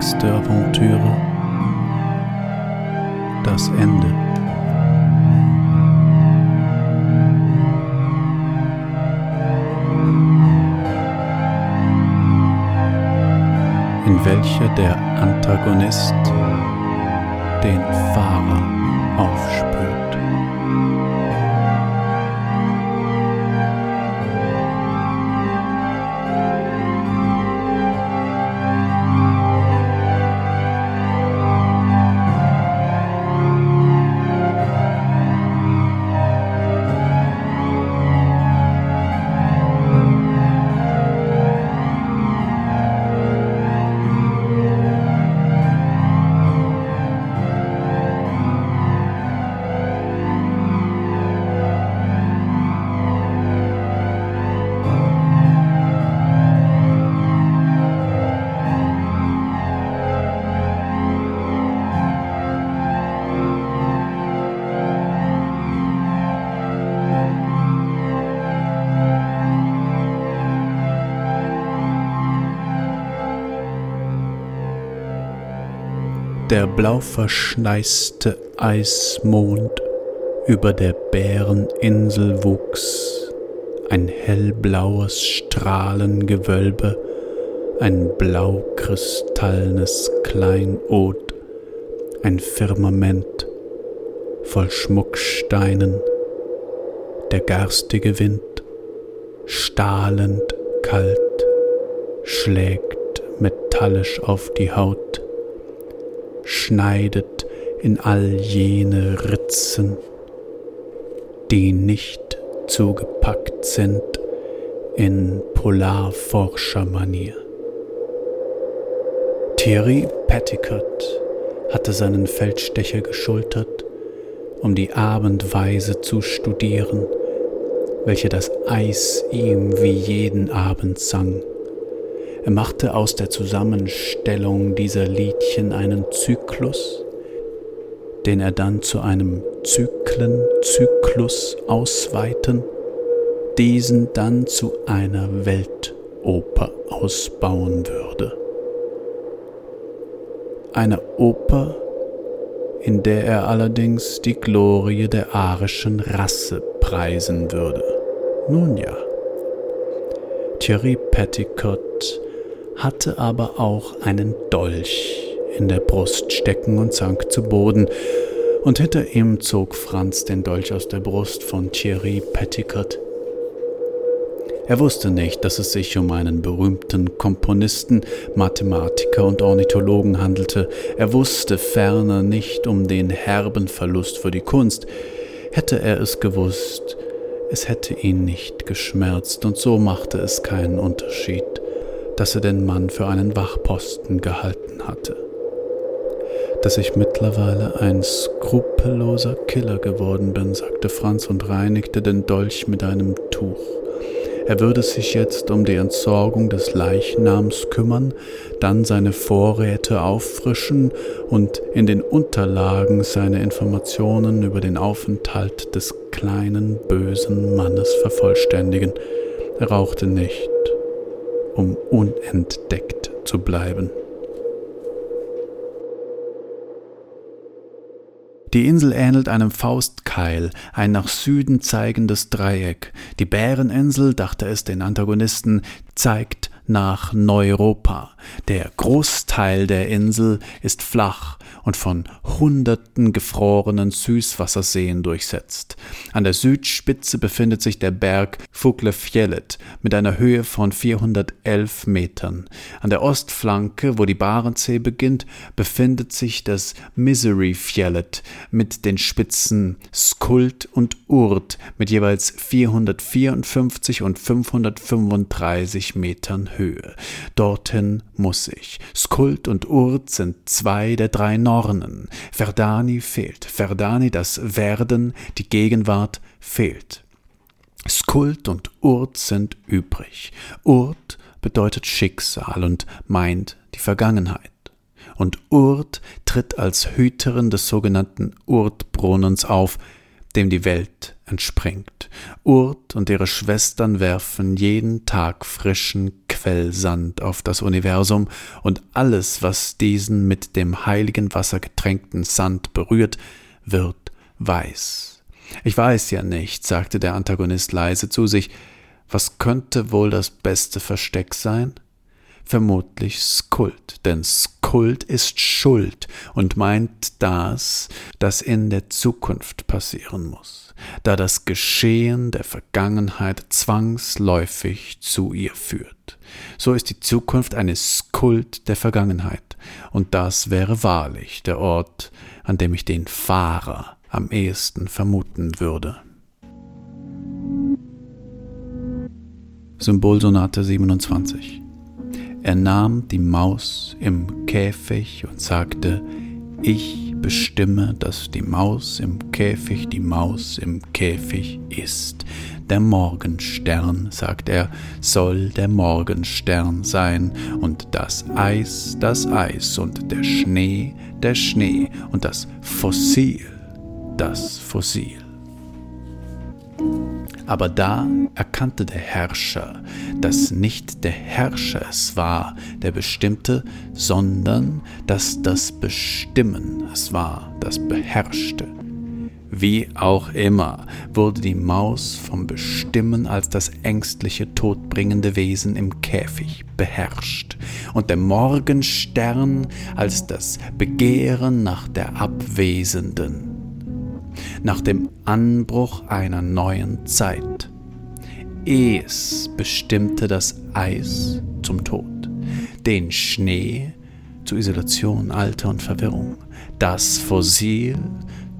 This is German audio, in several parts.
33. Aventüre Das Ende in welcher der Antagonist den Fahrer aufspürt. Der blau verschneiste Eismond über der Bäreninsel wuchs, ein hellblaues Strahlengewölbe, ein blaukristallenes Kleinod, ein Firmament voll Schmucksteinen, der garstige Wind, stahlend kalt, schlägt metallisch auf die Haut, schneidet in all jene Ritzen, die nicht zugepackt sind in Polarforschermanier. Thierry Petticott hatte seinen Feldstecher geschultert, um die Abendweise zu studieren, welche das Eis ihm wie jeden Abend sang. Er machte aus der Zusammenstellung dieser Liedchen einen Zyklus, den er dann zu einem Zyklenzyklus ausweiten, diesen dann zu einer Weltoper ausbauen würde. Eine Oper, in der er allerdings die Glorie der arischen Rasse preisen würde. Nun ja. Thierry Petticott hatte aber auch einen Dolch in der Brust stecken und sank zu Boden, und hinter ihm zog Franz den Dolch aus der Brust von Thierry Petticott. Er wusste nicht, dass es sich um einen berühmten Komponisten, Mathematiker und Ornithologen handelte. Er wusste ferner nicht um den herben Verlust für die Kunst. Hätte er es gewusst, es hätte ihn nicht geschmerzt, und so machte es keinen Unterschied dass er den Mann für einen Wachposten gehalten hatte. Dass ich mittlerweile ein skrupelloser Killer geworden bin, sagte Franz und reinigte den Dolch mit einem Tuch. Er würde sich jetzt um die Entsorgung des Leichnams kümmern, dann seine Vorräte auffrischen und in den Unterlagen seine Informationen über den Aufenthalt des kleinen bösen Mannes vervollständigen. Er rauchte nicht um unentdeckt zu bleiben. Die Insel ähnelt einem Faustkeil, ein nach Süden zeigendes Dreieck. Die Bäreninsel, dachte es den Antagonisten, zeigt nach Neuropa. Der Großteil der Insel ist flach und von hunderten gefrorenen Süßwasserseen durchsetzt. An der Südspitze befindet sich der Berg Fuglefjellet mit einer Höhe von 411 Metern. An der Ostflanke, wo die Barentssee beginnt, befindet sich das Misery-Fjellet mit den Spitzen Skult und Urt mit jeweils 454 und 535 Metern Höhe. Dorthin muss ich. Skult und Urt sind zwei der drei Nornen. Verdani fehlt. Verdani, das Werden, die Gegenwart fehlt. Skult und Urt sind übrig. Urt bedeutet Schicksal und meint die Vergangenheit. Und Urt tritt als Hüterin des sogenannten Urtbrunnens auf, dem die Welt entspringt. Urt und ihre Schwestern werfen jeden Tag frischen Quellsand auf das Universum, und alles, was diesen mit dem heiligen Wasser getränkten Sand berührt, wird weiß. Ich weiß ja nicht, sagte der Antagonist leise zu sich, was könnte wohl das beste Versteck sein? Vermutlich Skult, denn Skult ist Schuld und meint das, das in der Zukunft passieren muss, da das Geschehen der Vergangenheit zwangsläufig zu ihr führt. So ist die Zukunft eine Skult der Vergangenheit, und das wäre wahrlich der Ort, an dem ich den Fahrer am ehesten vermuten würde. Symbolsonate 27 er nahm die Maus im Käfig und sagte, ich bestimme, dass die Maus im Käfig die Maus im Käfig ist. Der Morgenstern, sagt er, soll der Morgenstern sein, und das Eis das Eis, und der Schnee der Schnee, und das Fossil das Fossil. Aber da erkannte der Herrscher, dass nicht der Herrscher es war, der bestimmte, sondern dass das Bestimmen es war, das beherrschte. Wie auch immer wurde die Maus vom Bestimmen als das ängstliche, todbringende Wesen im Käfig beherrscht und der Morgenstern als das Begehren nach der Abwesenden nach dem Anbruch einer neuen Zeit. Es bestimmte das Eis zum Tod, den Schnee zur Isolation, Alter und Verwirrung, das Fossil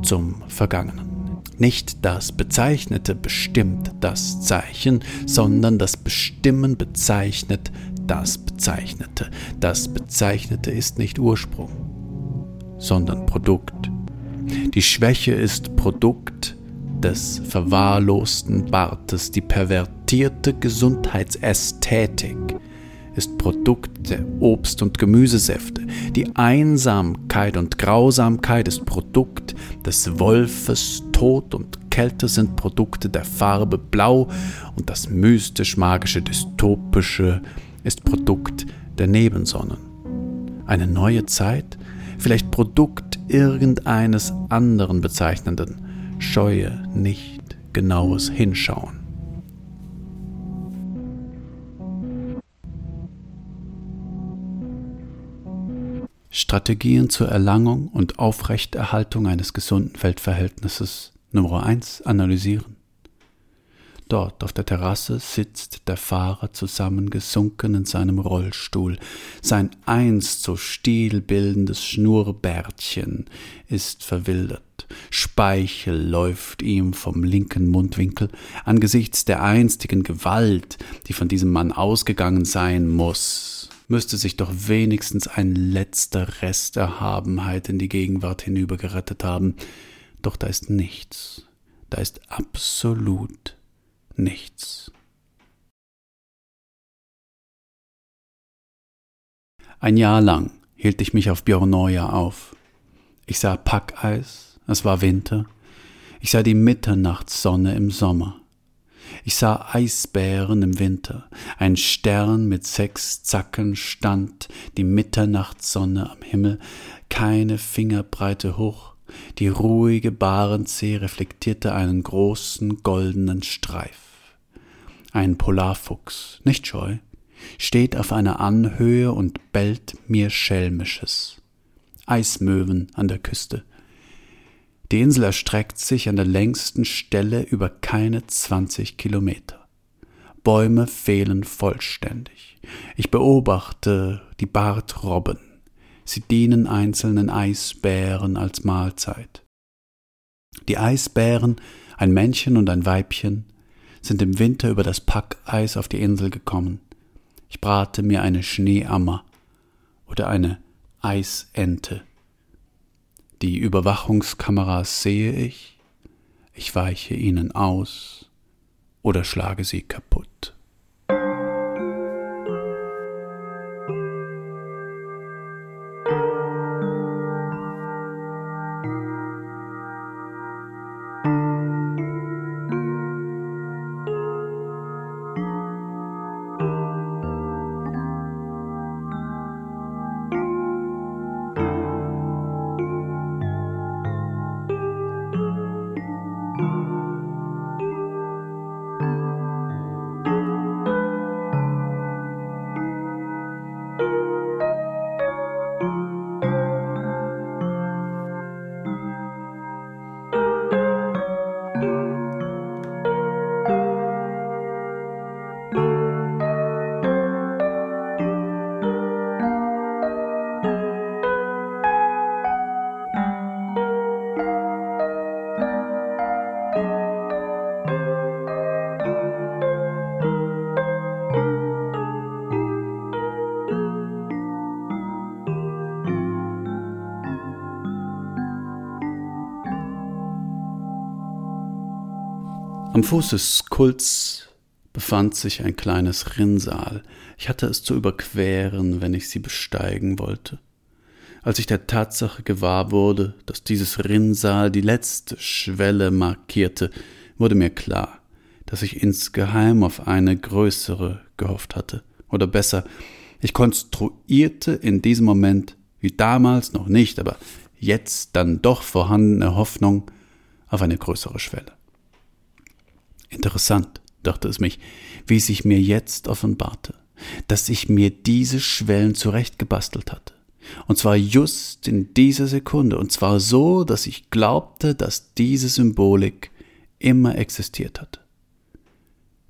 zum Vergangenen. Nicht das Bezeichnete bestimmt das Zeichen, sondern das Bestimmen bezeichnet das Bezeichnete. Das Bezeichnete ist nicht Ursprung, sondern Produkt die Schwäche ist Produkt des verwahrlosten Bartes. Die pervertierte Gesundheitsästhetik ist Produkt der Obst- und Gemüsesäfte. Die Einsamkeit und Grausamkeit ist Produkt des Wolfes. Tod und Kälte sind Produkte der Farbe Blau und das mystisch-magische, dystopische ist Produkt der Nebensonnen. Eine neue Zeit, vielleicht Produkt irgendeines anderen bezeichnenden, scheue nicht genaues Hinschauen. Strategien zur Erlangung und Aufrechterhaltung eines gesunden Weltverhältnisses Nummer 1 analysieren. Dort auf der Terrasse sitzt der Fahrer zusammengesunken in seinem Rollstuhl. Sein einst so stilbildendes Schnurrbärtchen ist verwildert. Speichel läuft ihm vom linken Mundwinkel. Angesichts der einstigen Gewalt, die von diesem Mann ausgegangen sein muss, müsste sich doch wenigstens ein letzter Rest Erhabenheit in die Gegenwart hinübergerettet haben. Doch da ist nichts. Da ist absolut nichts. Ein Jahr lang hielt ich mich auf Bjornoja auf. Ich sah Packeis, es war Winter. Ich sah die Mitternachtssonne im Sommer. Ich sah Eisbären im Winter. Ein Stern mit sechs Zacken stand, die Mitternachtssonne am Himmel, keine Fingerbreite hoch. Die ruhige Barentssee reflektierte einen großen goldenen Streif. Ein Polarfuchs, nicht scheu, steht auf einer Anhöhe und bellt mir Schelmisches. Eismöwen an der Küste. Die Insel erstreckt sich an der längsten Stelle über keine zwanzig Kilometer. Bäume fehlen vollständig. Ich beobachte die Bartrobben. Sie dienen einzelnen Eisbären als Mahlzeit. Die Eisbären, ein Männchen und ein Weibchen, sind im Winter über das Packeis auf die Insel gekommen. Ich brate mir eine Schneeammer oder eine Eisente. Die Überwachungskameras sehe ich, ich weiche ihnen aus oder schlage sie kaputt. Am Fuß des Kults befand sich ein kleines Rinnsal. Ich hatte es zu überqueren, wenn ich sie besteigen wollte. Als ich der Tatsache gewahr wurde, dass dieses Rinnsal die letzte Schwelle markierte, wurde mir klar, dass ich insgeheim auf eine größere gehofft hatte. Oder besser, ich konstruierte in diesem Moment, wie damals noch nicht, aber jetzt dann doch vorhandene Hoffnung auf eine größere Schwelle. Interessant, dachte es mich, wie sich mir jetzt offenbarte, dass ich mir diese Schwellen zurechtgebastelt hatte. Und zwar just in dieser Sekunde, und zwar so, dass ich glaubte, dass diese Symbolik immer existiert hatte.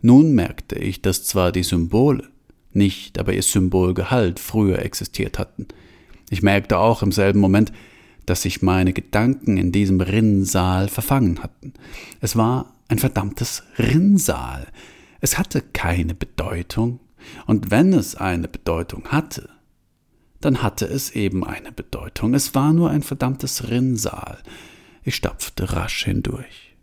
Nun merkte ich, dass zwar die Symbole, nicht aber ihr Symbolgehalt früher existiert hatten. Ich merkte auch im selben Moment, dass sich meine Gedanken in diesem Rinnsal verfangen hatten. Es war ein verdammtes Rinnsal. Es hatte keine Bedeutung, und wenn es eine Bedeutung hatte, dann hatte es eben eine Bedeutung. Es war nur ein verdammtes Rinnsal. Ich stapfte rasch hindurch.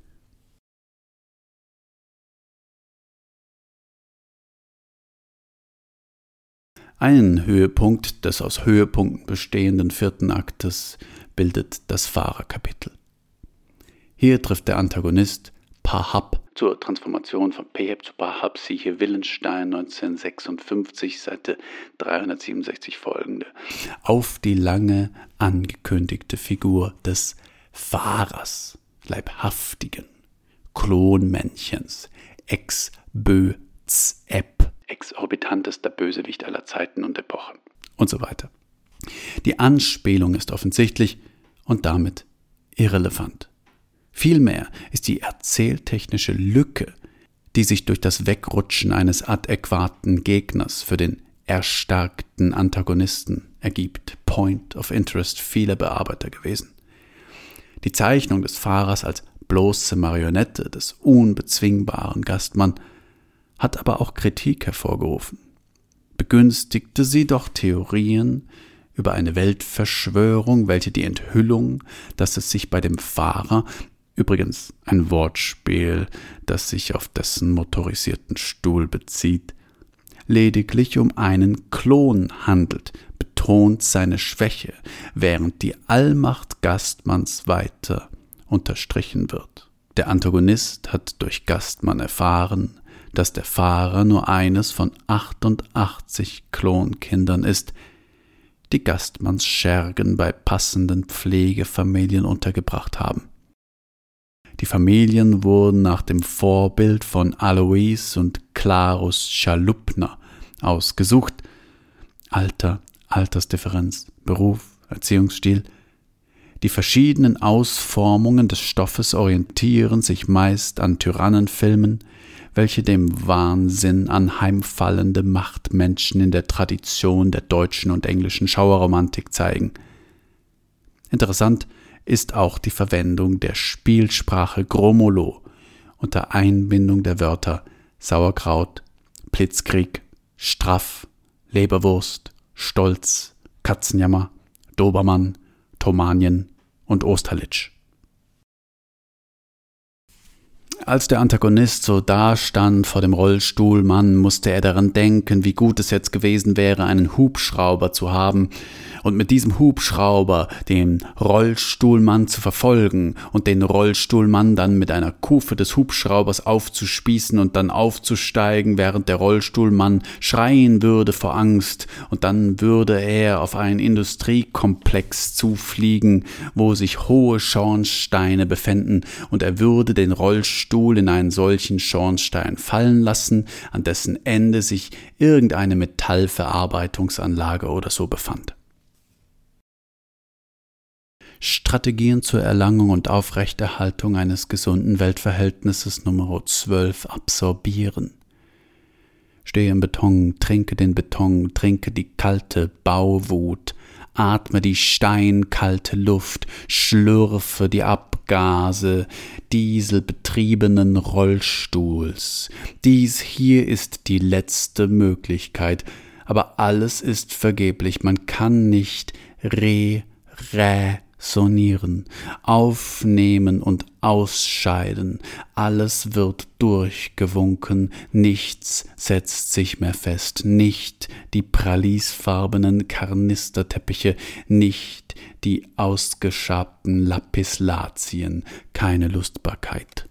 Einen Höhepunkt des aus Höhepunkten bestehenden vierten Aktes bildet das Fahrerkapitel. Hier trifft der Antagonist Pahab zur Transformation von Peheb zu Pahab, siehe Willenstein 1956, Seite 367 folgende, auf die lange angekündigte Figur des Fahrers, leibhaftigen Klonmännchens, Ex-Bö-Z-Ep, exorbitantester Bösewicht aller Zeiten und Epochen und so weiter. Die Anspielung ist offensichtlich und damit irrelevant. Vielmehr ist die erzähltechnische Lücke, die sich durch das Wegrutschen eines adäquaten Gegners für den erstarkten Antagonisten ergibt, Point of Interest vieler Bearbeiter gewesen. Die Zeichnung des Fahrers als bloße Marionette des unbezwingbaren Gastmann hat aber auch Kritik hervorgerufen. Begünstigte sie doch Theorien über eine Weltverschwörung, welche die Enthüllung, dass es sich bei dem Fahrer übrigens ein Wortspiel, das sich auf dessen motorisierten Stuhl bezieht, lediglich um einen Klon handelt, betont seine Schwäche, während die Allmacht Gastmanns weiter unterstrichen wird. Der Antagonist hat durch Gastmann erfahren, dass der Fahrer nur eines von 88 Klonkindern ist, die Gastmanns Schergen bei passenden Pflegefamilien untergebracht haben. Die Familien wurden nach dem Vorbild von Alois und Klarus Schalupner ausgesucht. Alter, Altersdifferenz, Beruf, Erziehungsstil. Die verschiedenen Ausformungen des Stoffes orientieren sich meist an Tyrannenfilmen, welche dem Wahnsinn anheimfallende Machtmenschen in der Tradition der deutschen und englischen Schauerromantik zeigen. Interessant ist auch die Verwendung der Spielsprache Gromolo unter Einbindung der Wörter Sauerkraut, Blitzkrieg, Straff, Leberwurst, Stolz, Katzenjammer, Dobermann, Tomanien und Osterlitsch. Als der Antagonist so dastand vor dem Rollstuhlmann, musste er daran denken, wie gut es jetzt gewesen wäre, einen Hubschrauber zu haben, und mit diesem Hubschrauber den Rollstuhlmann zu verfolgen und den Rollstuhlmann dann mit einer Kufe des Hubschraubers aufzuspießen und dann aufzusteigen, während der Rollstuhlmann schreien würde vor Angst, und dann würde er auf einen Industriekomplex zufliegen, wo sich hohe Schornsteine befänden, und er würde den Rollstuhl in einen solchen Schornstein fallen lassen, an dessen Ende sich irgendeine Metallverarbeitungsanlage oder so befand. Strategien zur Erlangung und Aufrechterhaltung eines gesunden Weltverhältnisses Nummer 12 absorbieren. Stehe im Beton, trinke den Beton, trinke die kalte Bauwut, atme die steinkalte Luft, schlürfe die Abgase dieselbetriebenen Rollstuhls. Dies hier ist die letzte Möglichkeit, aber alles ist vergeblich, man kann nicht re, rä, sonieren, aufnehmen und ausscheiden, alles wird durchgewunken, nichts setzt sich mehr fest, nicht die pralisfarbenen Karnisterteppiche, nicht die ausgeschabten Lapislazien, keine Lustbarkeit.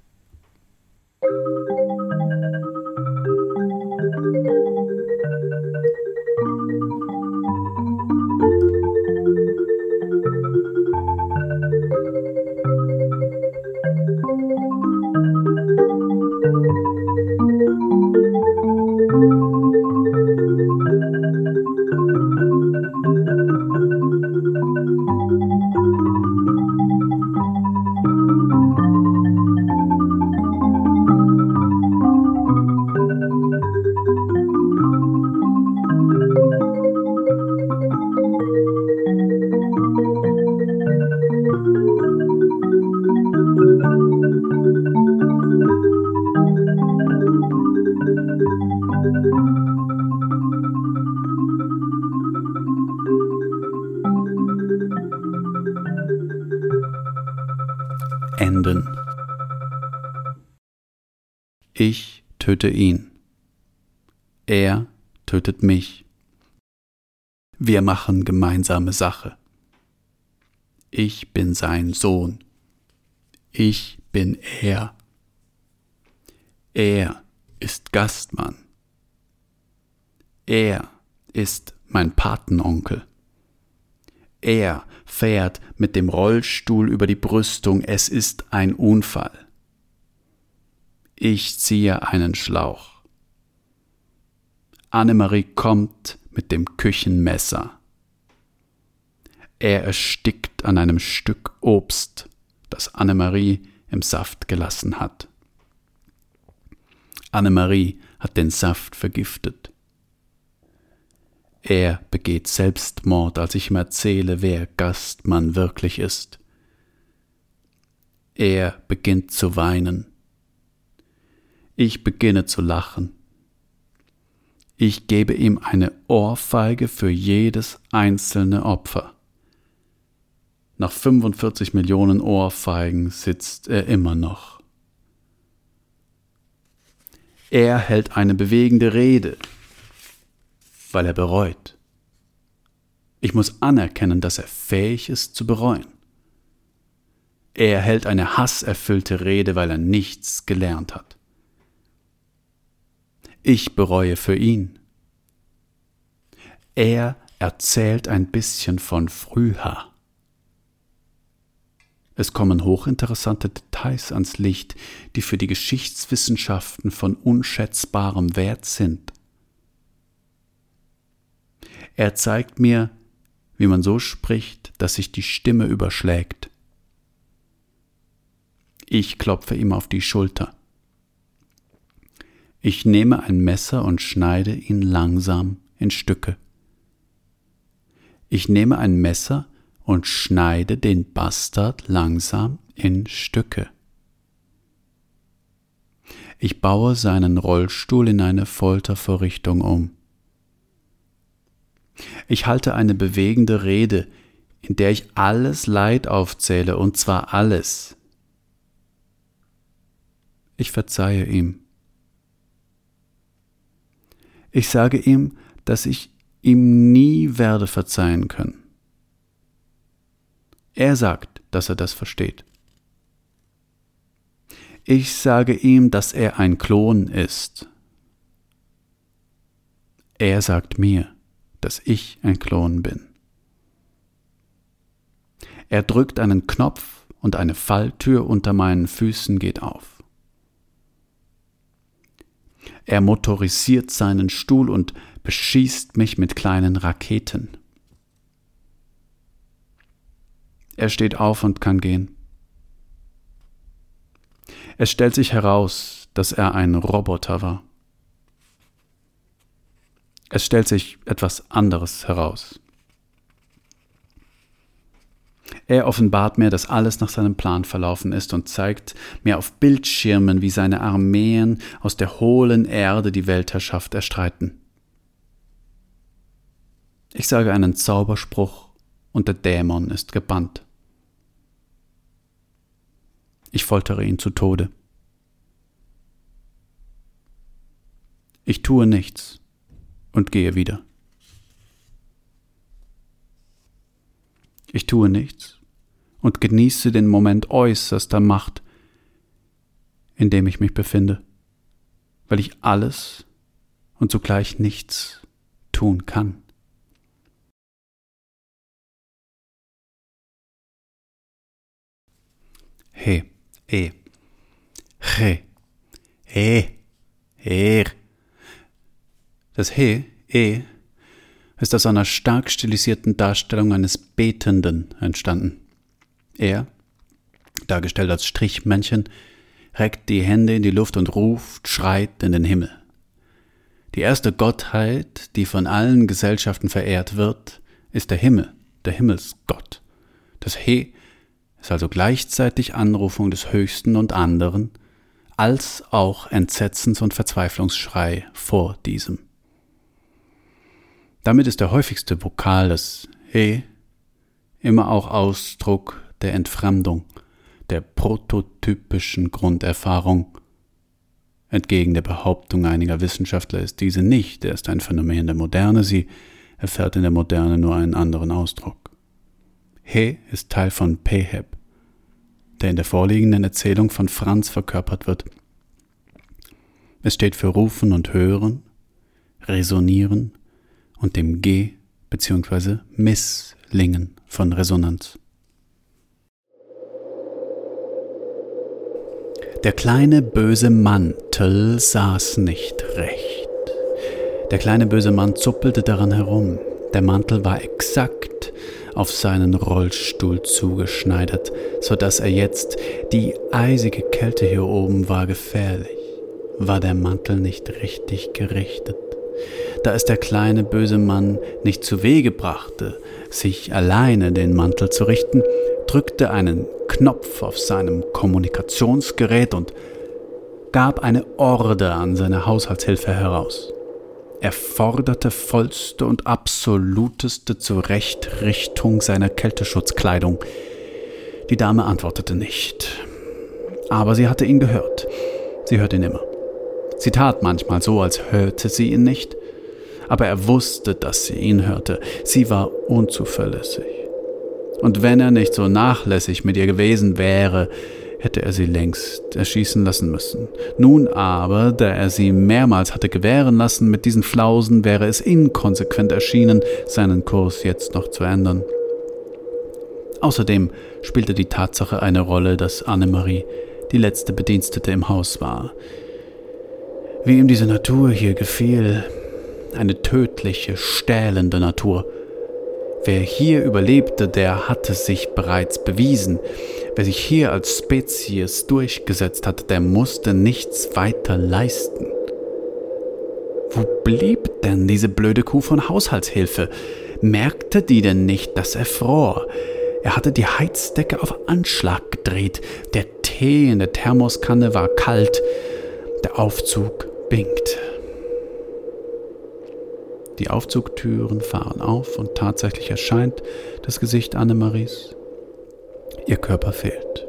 Töte ihn. Er tötet mich. Wir machen gemeinsame Sache. Ich bin sein Sohn. Ich bin er. Er ist Gastmann. Er ist mein Patenonkel. Er fährt mit dem Rollstuhl über die Brüstung, es ist ein Unfall. Ich ziehe einen Schlauch. Annemarie kommt mit dem Küchenmesser. Er erstickt an einem Stück Obst, das Annemarie im Saft gelassen hat. Annemarie hat den Saft vergiftet. Er begeht Selbstmord, als ich ihm erzähle, wer Gastmann wirklich ist. Er beginnt zu weinen. Ich beginne zu lachen. Ich gebe ihm eine Ohrfeige für jedes einzelne Opfer. Nach 45 Millionen Ohrfeigen sitzt er immer noch. Er hält eine bewegende Rede, weil er bereut. Ich muss anerkennen, dass er fähig ist zu bereuen. Er hält eine hasserfüllte Rede, weil er nichts gelernt hat. Ich bereue für ihn. Er erzählt ein bisschen von früher. Es kommen hochinteressante Details ans Licht, die für die Geschichtswissenschaften von unschätzbarem Wert sind. Er zeigt mir, wie man so spricht, dass sich die Stimme überschlägt. Ich klopfe ihm auf die Schulter. Ich nehme ein Messer und schneide ihn langsam in Stücke. Ich nehme ein Messer und schneide den Bastard langsam in Stücke. Ich baue seinen Rollstuhl in eine Foltervorrichtung um. Ich halte eine bewegende Rede, in der ich alles Leid aufzähle, und zwar alles. Ich verzeihe ihm. Ich sage ihm, dass ich ihm nie werde verzeihen können. Er sagt, dass er das versteht. Ich sage ihm, dass er ein Klon ist. Er sagt mir, dass ich ein Klon bin. Er drückt einen Knopf und eine Falltür unter meinen Füßen geht auf. Er motorisiert seinen Stuhl und beschießt mich mit kleinen Raketen. Er steht auf und kann gehen. Es stellt sich heraus, dass er ein Roboter war. Es stellt sich etwas anderes heraus. Er offenbart mir, dass alles nach seinem Plan verlaufen ist und zeigt mir auf Bildschirmen, wie seine Armeen aus der hohlen Erde die Weltherrschaft erstreiten. Ich sage einen Zauberspruch und der Dämon ist gebannt. Ich foltere ihn zu Tode. Ich tue nichts und gehe wieder. Ich tue nichts und genieße den Moment äußerster Macht, in dem ich mich befinde, weil ich alles und zugleich nichts tun kann. He, e, he, e, er. Das He, E, ist aus einer stark stilisierten Darstellung eines Betenden entstanden. Er, dargestellt als Strichmännchen, reckt die Hände in die Luft und ruft, schreit in den Himmel. Die erste Gottheit, die von allen Gesellschaften verehrt wird, ist der Himmel, der Himmelsgott. Das He ist also gleichzeitig Anrufung des Höchsten und anderen, als auch Entsetzens- und Verzweiflungsschrei vor diesem. Damit ist der häufigste Vokal, das He, immer auch Ausdruck der Entfremdung, der prototypischen Grunderfahrung. Entgegen der Behauptung einiger Wissenschaftler ist diese nicht erst ein Phänomen der Moderne, sie erfährt in der Moderne nur einen anderen Ausdruck. He ist Teil von Peheb, der in der vorliegenden Erzählung von Franz verkörpert wird. Es steht für Rufen und Hören, Resonieren, und dem G bzw. Misslingen von Resonanz. Der kleine böse Mantel saß nicht recht. Der kleine böse Mann zuppelte daran herum. Der Mantel war exakt auf seinen Rollstuhl zugeschneidert, so dass er jetzt die eisige Kälte hier oben war gefährlich. War der Mantel nicht richtig gerichtet? Da es der kleine böse Mann nicht zu Wege brachte, sich alleine den Mantel zu richten, drückte einen Knopf auf seinem Kommunikationsgerät und gab eine Orde an seine Haushaltshilfe heraus. Er forderte vollste und absoluteste Zurechtrichtung seiner Kälteschutzkleidung. Die Dame antwortete nicht. Aber sie hatte ihn gehört. Sie hört ihn immer. Sie tat manchmal so, als hörte sie ihn nicht, aber er wusste, dass sie ihn hörte. Sie war unzuverlässig. Und wenn er nicht so nachlässig mit ihr gewesen wäre, hätte er sie längst erschießen lassen müssen. Nun aber, da er sie mehrmals hatte gewähren lassen mit diesen Flausen, wäre es inkonsequent erschienen, seinen Kurs jetzt noch zu ändern. Außerdem spielte die Tatsache eine Rolle, dass Annemarie die letzte Bedienstete im Haus war. Wie ihm diese Natur hier gefiel, eine tödliche, stählende Natur. Wer hier überlebte, der hatte sich bereits bewiesen. Wer sich hier als Spezies durchgesetzt hatte, der musste nichts weiter leisten. Wo blieb denn diese blöde Kuh von Haushaltshilfe? Merkte die denn nicht, dass er fror? Er hatte die Heizdecke auf Anschlag gedreht. Der Tee in der Thermoskanne war kalt. Der Aufzug bingt. Die Aufzugtüren fahren auf und tatsächlich erscheint das Gesicht Annemaries. Ihr Körper fehlt.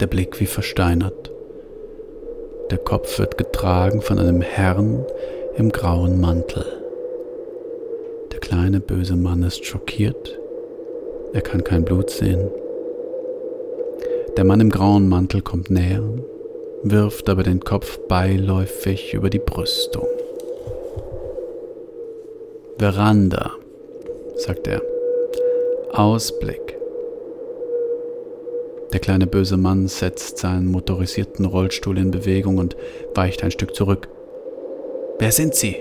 Der Blick wie versteinert. Der Kopf wird getragen von einem Herrn im grauen Mantel. Der kleine böse Mann ist schockiert. Er kann kein Blut sehen. Der Mann im grauen Mantel kommt näher, wirft aber den Kopf beiläufig über die Brüstung. Veranda, sagt er. Ausblick. Der kleine böse Mann setzt seinen motorisierten Rollstuhl in Bewegung und weicht ein Stück zurück. Wer sind Sie?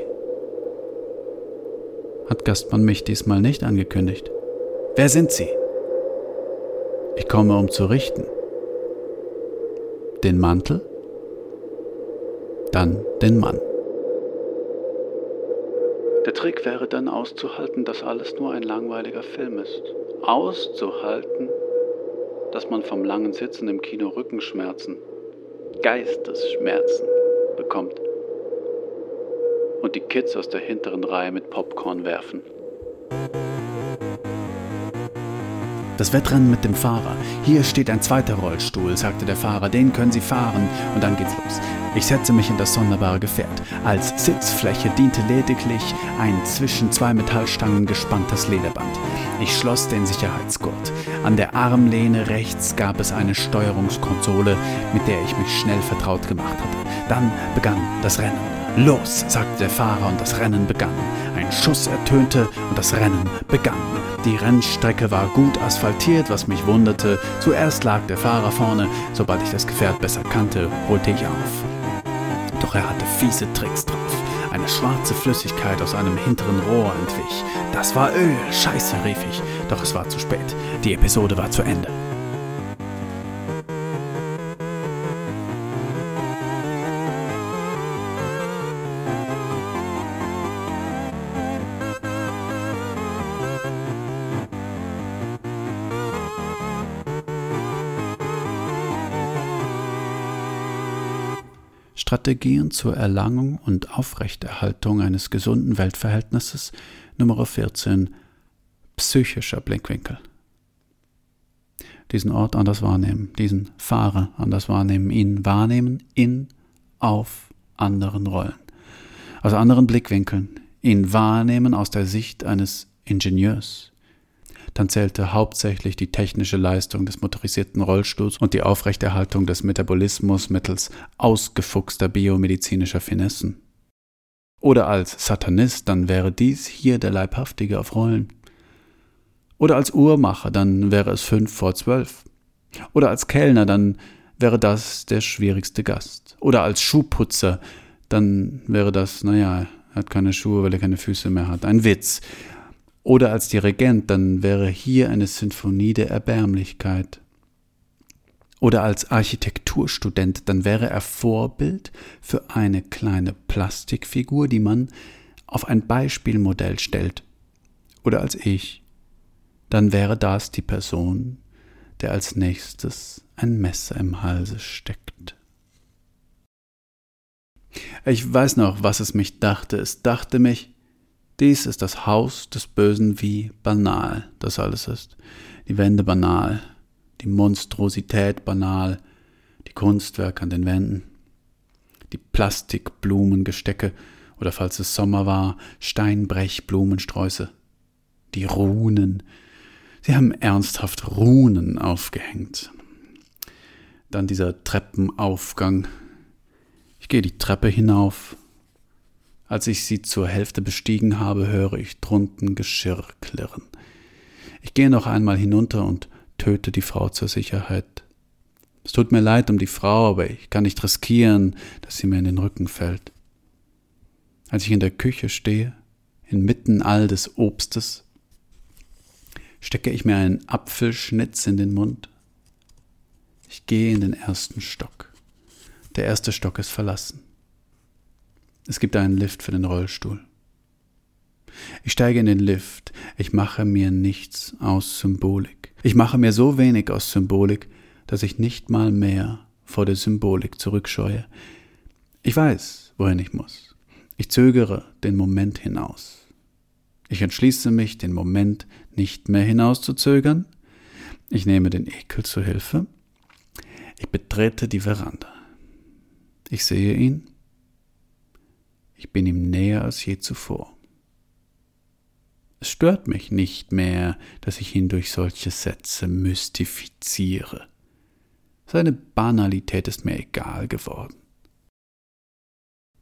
Hat Gastmann mich diesmal nicht angekündigt. Wer sind Sie? Ich komme, um zu richten. Den Mantel? Dann den Mann. Der Trick wäre dann auszuhalten, dass alles nur ein langweiliger Film ist. Auszuhalten, dass man vom langen Sitzen im Kino Rückenschmerzen, Geistesschmerzen bekommt und die Kids aus der hinteren Reihe mit Popcorn werfen. Das Wettrennen mit dem Fahrer. Hier steht ein zweiter Rollstuhl, sagte der Fahrer, den können Sie fahren. Und dann geht's los. Ich setze mich in das sonderbare Gefährt. Als Sitzfläche diente lediglich ein zwischen zwei Metallstangen gespanntes Lederband. Ich schloss den Sicherheitsgurt. An der Armlehne rechts gab es eine Steuerungskonsole, mit der ich mich schnell vertraut gemacht hatte. Dann begann das Rennen. Los, sagte der Fahrer und das Rennen begann. Ein Schuss ertönte und das Rennen begann. Die Rennstrecke war gut asphaltiert, was mich wunderte. Zuerst lag der Fahrer vorne, sobald ich das Gefährt besser kannte, holte ich auf. Doch er hatte fiese Tricks drauf. Eine schwarze Flüssigkeit aus einem hinteren Rohr entwich. Das war Öl. Scheiße, rief ich. Doch es war zu spät. Die Episode war zu Ende. Strategien zur Erlangung und Aufrechterhaltung eines gesunden Weltverhältnisses. Nummer 14 Psychischer Blickwinkel. Diesen Ort anders wahrnehmen, diesen Fahrer anders wahrnehmen, ihn wahrnehmen in, auf anderen Rollen, aus anderen Blickwinkeln, ihn wahrnehmen aus der Sicht eines Ingenieurs, dann zählte hauptsächlich die technische Leistung des motorisierten Rollstuhls und die Aufrechterhaltung des Metabolismus mittels ausgefuchster biomedizinischer Finessen. Oder als Satanist, dann wäre dies hier der Leibhaftige auf Rollen. Oder als Uhrmacher, dann wäre es fünf vor zwölf. Oder als Kellner, dann wäre das der schwierigste Gast. Oder als Schuhputzer, dann wäre das, naja, er hat keine Schuhe, weil er keine Füße mehr hat. Ein Witz. Oder als Dirigent, dann wäre hier eine Sinfonie der Erbärmlichkeit. Oder als Architekturstudent, dann wäre er Vorbild für eine kleine Plastikfigur, die man auf ein Beispielmodell stellt. Oder als ich, dann wäre das die Person, der als nächstes ein Messer im Halse steckt. Ich weiß noch, was es mich dachte. Es dachte mich, dies ist das Haus des Bösen, wie banal das alles ist. Die Wände banal, die Monstrosität banal, die Kunstwerke an den Wänden, die Plastikblumengestecke oder falls es Sommer war, Steinbrechblumensträuße, die Runen. Sie haben ernsthaft Runen aufgehängt. Dann dieser Treppenaufgang. Ich gehe die Treppe hinauf, als ich sie zur Hälfte bestiegen habe, höre ich drunten Geschirr klirren. Ich gehe noch einmal hinunter und töte die Frau zur Sicherheit. Es tut mir leid um die Frau, aber ich kann nicht riskieren, dass sie mir in den Rücken fällt. Als ich in der Küche stehe, inmitten all des Obstes, stecke ich mir einen Apfelschnitz in den Mund. Ich gehe in den ersten Stock. Der erste Stock ist verlassen. Es gibt einen Lift für den Rollstuhl. Ich steige in den Lift. Ich mache mir nichts aus Symbolik. Ich mache mir so wenig aus Symbolik, dass ich nicht mal mehr vor der Symbolik zurückscheue. Ich weiß, wohin ich muss. Ich zögere den Moment hinaus. Ich entschließe mich, den Moment nicht mehr hinauszuzögern. Ich nehme den Ekel zu Hilfe. Ich betrete die Veranda. Ich sehe ihn ich bin ihm näher als je zuvor. Es stört mich nicht mehr, dass ich ihn durch solche Sätze mystifiziere. Seine Banalität ist mir egal geworden.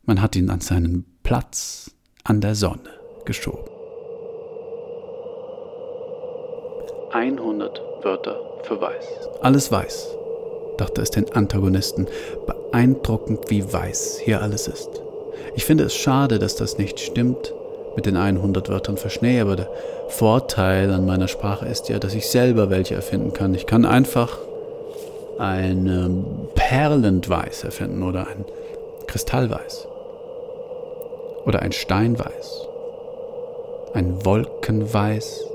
Man hat ihn an seinen Platz an der Sonne geschoben. 100 Wörter für weiß. Alles weiß, dachte es den Antagonisten. Beeindruckend, wie weiß hier alles ist. Ich finde es schade, dass das nicht stimmt mit den 100 Wörtern für Schnee, aber der Vorteil an meiner Sprache ist ja, dass ich selber welche erfinden kann. Ich kann einfach ein ähm, Perlendweiß erfinden oder ein Kristallweiß oder ein Steinweiß, ein Wolkenweiß,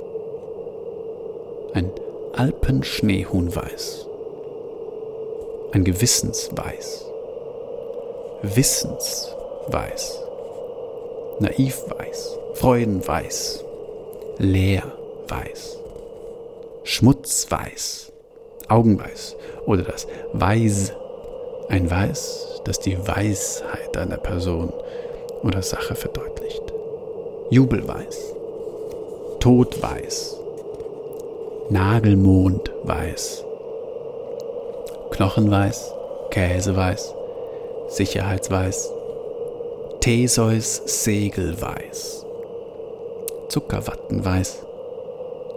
ein Alpenschneehuhnweiß, ein Gewissensweiß, Wissensweiß weiß, naiv weiß, freudenweiß, leer weiß, Schmutzweiß, Augenweiß oder das Weiß, ein Weiß, das die Weisheit einer Person oder Sache verdeutlicht. Jubelweiß, Todweiß, Nagelmondweiß, Knochenweiß, Käseweiß, Sicherheitsweiß, Theseus Segelweiß, Zuckerwattenweiß,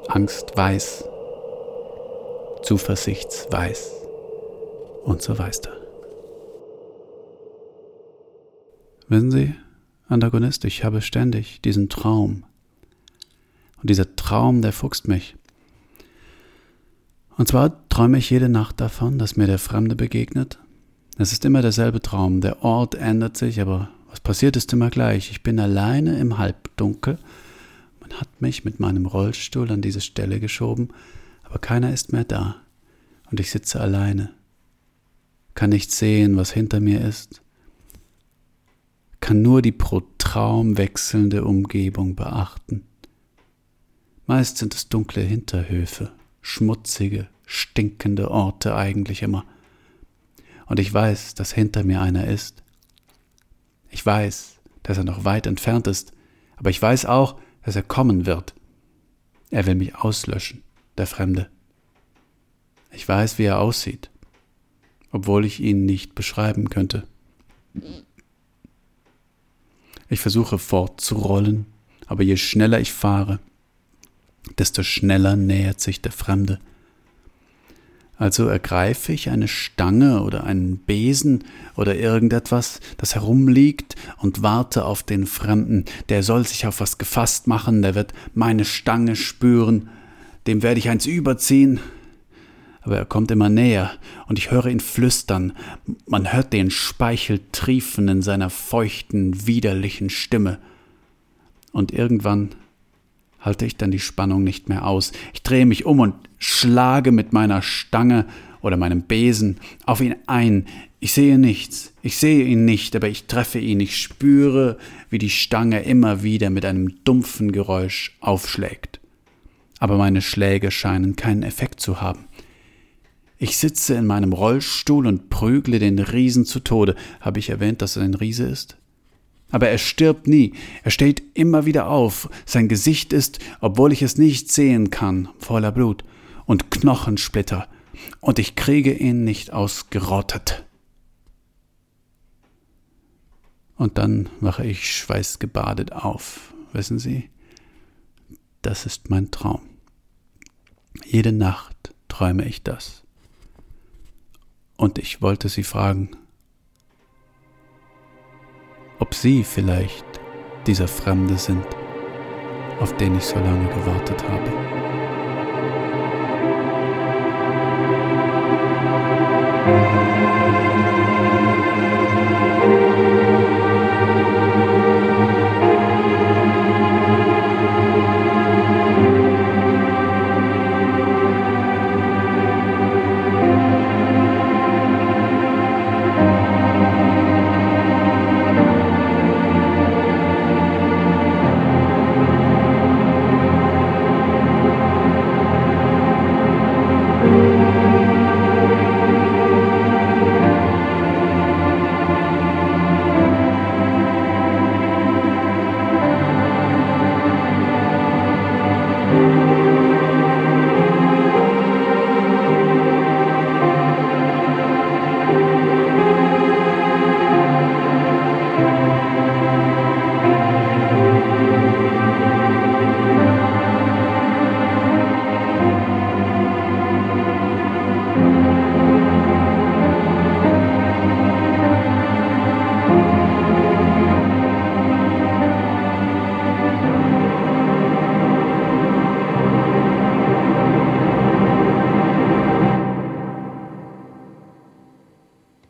Angstweiß, Zuversichtsweiß und so weiter. Wissen Sie, Antagonist, ich habe ständig diesen Traum. Und dieser Traum, der fuchst mich. Und zwar träume ich jede Nacht davon, dass mir der Fremde begegnet. Es ist immer derselbe Traum. Der Ort ändert sich, aber was passiert ist immer gleich. Ich bin alleine im Halbdunkel. Man hat mich mit meinem Rollstuhl an diese Stelle geschoben, aber keiner ist mehr da. Und ich sitze alleine. Kann nicht sehen, was hinter mir ist. Kann nur die pro Traum wechselnde Umgebung beachten. Meist sind es dunkle Hinterhöfe, schmutzige, stinkende Orte eigentlich immer. Und ich weiß, dass hinter mir einer ist, ich weiß, dass er noch weit entfernt ist, aber ich weiß auch, dass er kommen wird. Er will mich auslöschen, der Fremde. Ich weiß, wie er aussieht, obwohl ich ihn nicht beschreiben könnte. Ich versuche fortzurollen, aber je schneller ich fahre, desto schneller nähert sich der Fremde. Also ergreife ich eine Stange oder einen Besen oder irgendetwas, das herumliegt und warte auf den Fremden. Der soll sich auf was gefasst machen, der wird meine Stange spüren, dem werde ich eins überziehen. Aber er kommt immer näher und ich höre ihn flüstern. Man hört den Speichel triefen in seiner feuchten, widerlichen Stimme. Und irgendwann halte ich dann die Spannung nicht mehr aus. Ich drehe mich um und schlage mit meiner Stange oder meinem Besen auf ihn ein. Ich sehe nichts, ich sehe ihn nicht, aber ich treffe ihn. Ich spüre, wie die Stange immer wieder mit einem dumpfen Geräusch aufschlägt. Aber meine Schläge scheinen keinen Effekt zu haben. Ich sitze in meinem Rollstuhl und prügle den Riesen zu Tode. Habe ich erwähnt, dass er ein Riese ist? Aber er stirbt nie, er steht immer wieder auf, sein Gesicht ist, obwohl ich es nicht sehen kann, voller Blut und Knochensplitter, und ich kriege ihn nicht ausgerottet. Und dann wache ich schweißgebadet auf, wissen Sie? Das ist mein Traum. Jede Nacht träume ich das. Und ich wollte Sie fragen, ob Sie vielleicht dieser Fremde sind, auf den ich so lange gewartet habe.